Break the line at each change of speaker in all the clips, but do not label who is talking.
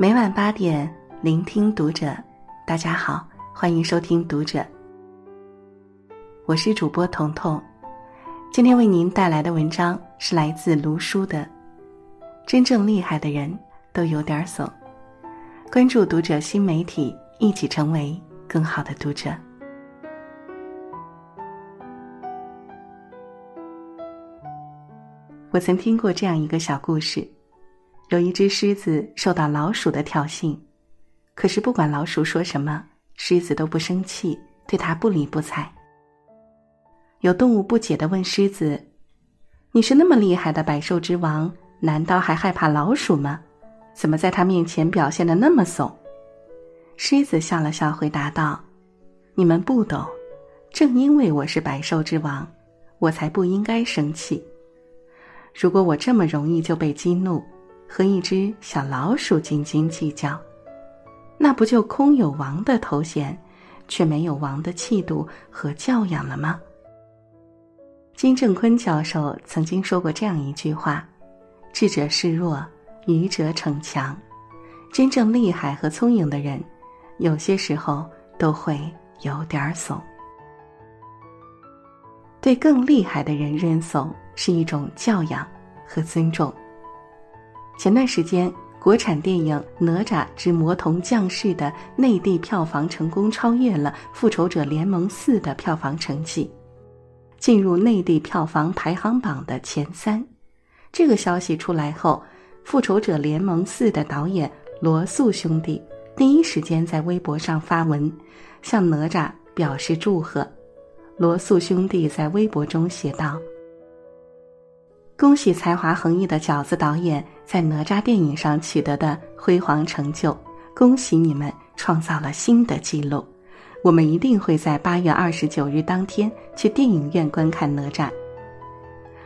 每晚八点，聆听读者。大家好，欢迎收听《读者》，我是主播彤彤。今天为您带来的文章是来自卢叔的《真正厉害的人都有点怂》。关注《读者》新媒体，一起成为更好的读者。我曾听过这样一个小故事：有一只狮子受到老鼠的挑衅，可是不管老鼠说什么，狮子都不生气，对它不理不睬。有动物不解的问狮子：“你是那么厉害的百兽之王，难道还害怕老鼠吗？怎么在它面前表现的那么怂？”狮子笑了笑，回答道：“你们不懂，正因为我是百兽之王，我才不应该生气。”如果我这么容易就被激怒，和一只小老鼠斤斤计较，那不就空有王的头衔，却没有王的气度和教养了吗？金正坤教授曾经说过这样一句话：“智者示弱，愚者逞强。”真正厉害和聪颖的人，有些时候都会有点怂。对更厉害的人认怂。是一种教养和尊重。前段时间，国产电影《哪吒之魔童降世》的内地票房成功超越了《复仇者联盟四》的票房成绩，进入内地票房排行榜的前三。这个消息出来后，《复仇者联盟四》的导演罗素兄弟第一时间在微博上发文，向哪吒表示祝贺。罗素兄弟在微博中写道。恭喜才华横溢的饺子导演在哪吒电影上取得的辉煌成就！恭喜你们创造了新的纪录！我们一定会在八月二十九日当天去电影院观看哪吒。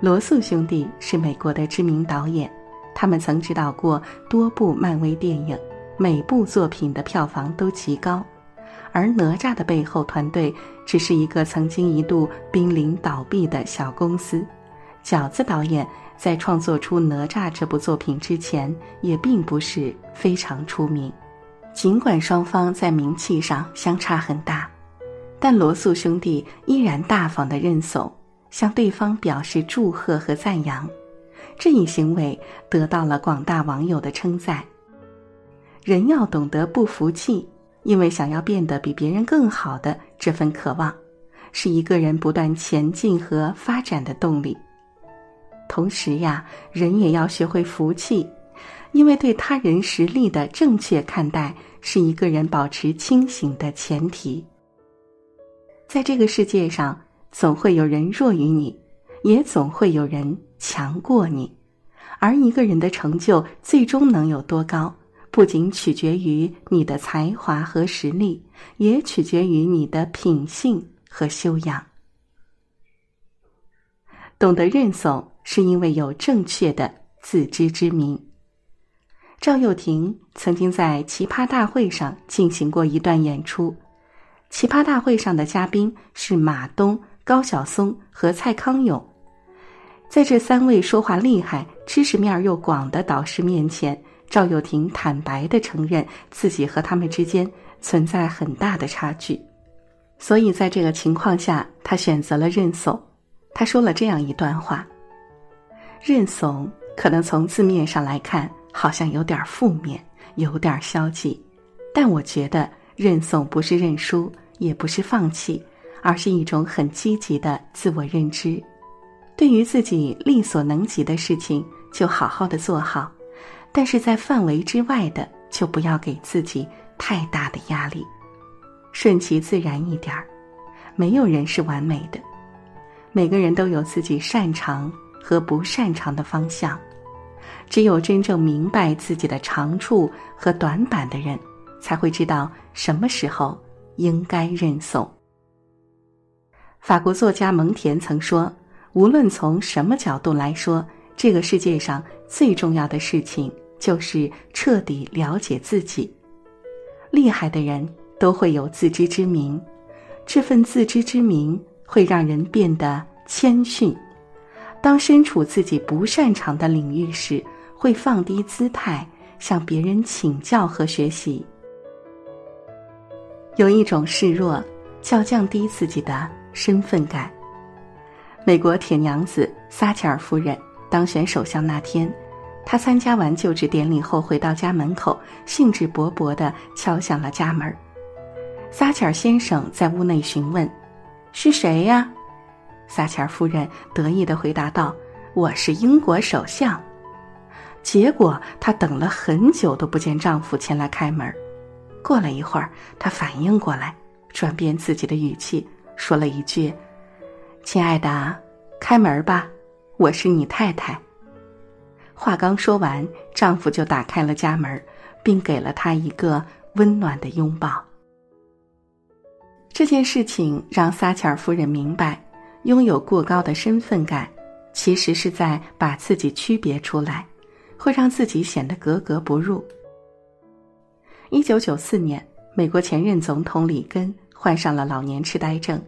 罗素兄弟是美国的知名导演，他们曾指导过多部漫威电影，每部作品的票房都极高。而哪吒的背后团队只是一个曾经一度濒临倒闭的小公司。饺子导演在创作出《哪吒》这部作品之前，也并不是非常出名。尽管双方在名气上相差很大，但罗素兄弟依然大方的认怂，向对方表示祝贺和赞扬。这一行为得到了广大网友的称赞。人要懂得不服气，因为想要变得比别人更好的这份渴望，是一个人不断前进和发展的动力。同时呀，人也要学会服气，因为对他人实力的正确看待是一个人保持清醒的前提。在这个世界上，总会有人弱于你，也总会有人强过你，而一个人的成就最终能有多高，不仅取决于你的才华和实力，也取决于你的品性和修养。懂得认怂。是因为有正确的自知之明。赵又廷曾经在奇葩大会上进行过一段演出，奇葩大会上的嘉宾是马东、高晓松和蔡康永。在这三位说话厉害、知识面又广的导师面前，赵又廷坦白的承认自己和他们之间存在很大的差距，所以在这个情况下，他选择了认怂。他说了这样一段话。认怂可能从字面上来看好像有点负面，有点消极，但我觉得认怂不是认输，也不是放弃，而是一种很积极的自我认知。对于自己力所能及的事情，就好好的做好；但是在范围之外的，就不要给自己太大的压力，顺其自然一点儿。没有人是完美的，每个人都有自己擅长。和不擅长的方向，只有真正明白自己的长处和短板的人，才会知道什么时候应该认怂。法国作家蒙田曾说：“无论从什么角度来说，这个世界上最重要的事情就是彻底了解自己。厉害的人都会有自知之明，这份自知之明会让人变得谦逊。”当身处自己不擅长的领域时，会放低姿态，向别人请教和学习。有一种示弱，叫降低自己的身份感。美国铁娘子撒切尔夫人当选首相那天，她参加完就职典礼后回到家门口，兴致勃勃地敲响了家门。撒切尔先生在屋内询问：“是谁呀？”撒切尔夫人得意地回答道：“我是英国首相。”结果她等了很久都不见丈夫前来开门。过了一会儿，她反应过来，转变自己的语气，说了一句。亲爱的，开门吧，我是你太太。话刚说完，丈夫就打开了家门，并给了她一个温暖的拥抱。这件事情让撒切尔夫人明白，拥有过高的身份感，其实是在把自己区别出来，会让自己显得格格不入。一九九四年，美国前任总统里根患上了老年痴呆症。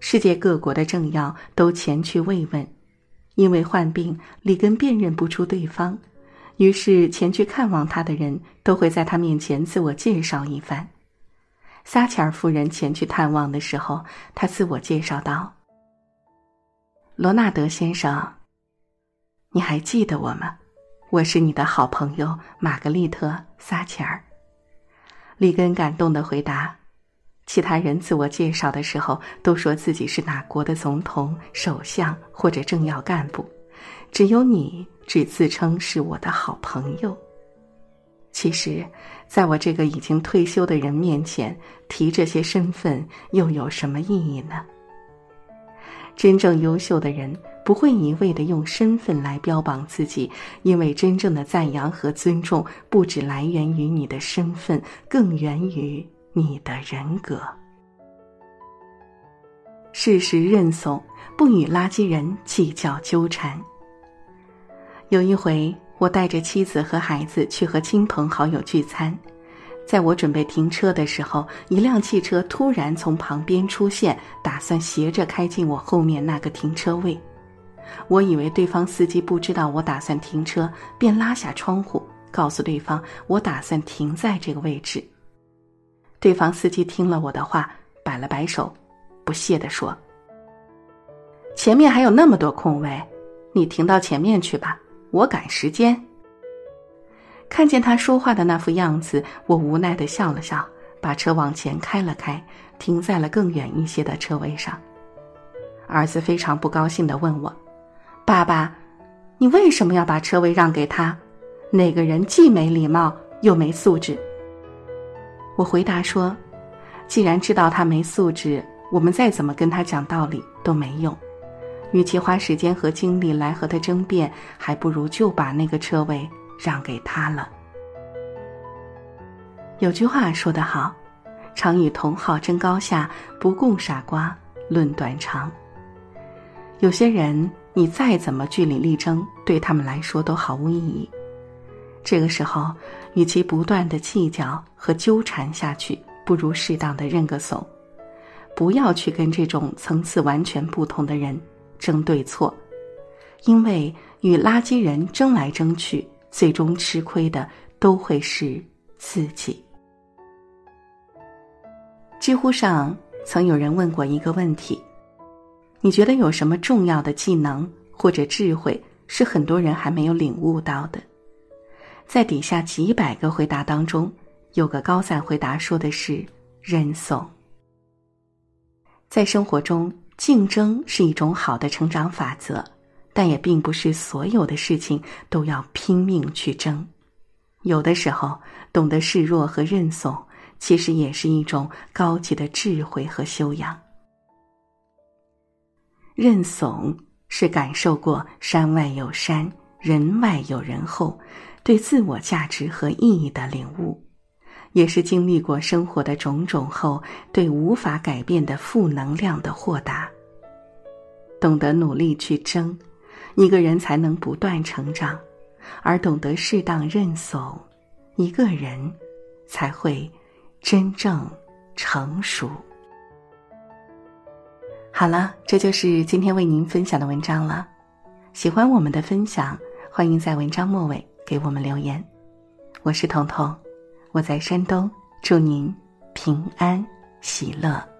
世界各国的政要都前去慰问，因为患病，里根辨认不出对方，于是前去看望他的人都会在他面前自我介绍一番。撒切尔夫人前去探望的时候，他自我介绍道：“罗纳德先生，你还记得我吗？我是你的好朋友玛格丽特·撒切尔。”里根感动的回答。其他人自我介绍的时候都说自己是哪国的总统、首相或者政要干部，只有你只自称是我的好朋友。其实，在我这个已经退休的人面前提这些身份又有什么意义呢？真正优秀的人不会一味的用身份来标榜自己，因为真正的赞扬和尊重不只来源于你的身份，更源于。你的人格，适时认怂，不与垃圾人计较纠缠。有一回，我带着妻子和孩子去和亲朋好友聚餐，在我准备停车的时候，一辆汽车突然从旁边出现，打算斜着开进我后面那个停车位。我以为对方司机不知道我打算停车，便拉下窗户，告诉对方我打算停在这个位置。对方司机听了我的话，摆了摆手，不屑地说：“前面还有那么多空位，你停到前面去吧，我赶时间。”看见他说话的那副样子，我无奈的笑了笑，把车往前开了开，停在了更远一些的车位上。儿子非常不高兴的问我：“爸爸，你为什么要把车位让给他？那个人既没礼貌又没素质。”我回答说：“既然知道他没素质，我们再怎么跟他讲道理都没用。与其花时间和精力来和他争辩，还不如就把那个车位让给他了。”有句话说得好：“常与同好争高下，不共傻瓜论短长。”有些人，你再怎么据理力争，对他们来说都毫无意义。这个时候，与其不断的计较和纠缠下去，不如适当的认个怂，不要去跟这种层次完全不同的人争对错，因为与垃圾人争来争去，最终吃亏的都会是自己。知乎上曾有人问过一个问题：你觉得有什么重要的技能或者智慧是很多人还没有领悟到的？在底下几百个回答当中，有个高赞回答说的是认怂。在生活中，竞争是一种好的成长法则，但也并不是所有的事情都要拼命去争。有的时候，懂得示弱和认怂，其实也是一种高级的智慧和修养。认怂是感受过山外有山，人外有人后。对自我价值和意义的领悟，也是经历过生活的种种后对无法改变的负能量的豁达。懂得努力去争，一个人才能不断成长；而懂得适当认怂，一个人才会真正成熟。好了，这就是今天为您分享的文章了。喜欢我们的分享，欢迎在文章末尾。给我们留言，我是彤彤，我在山东，祝您平安喜乐。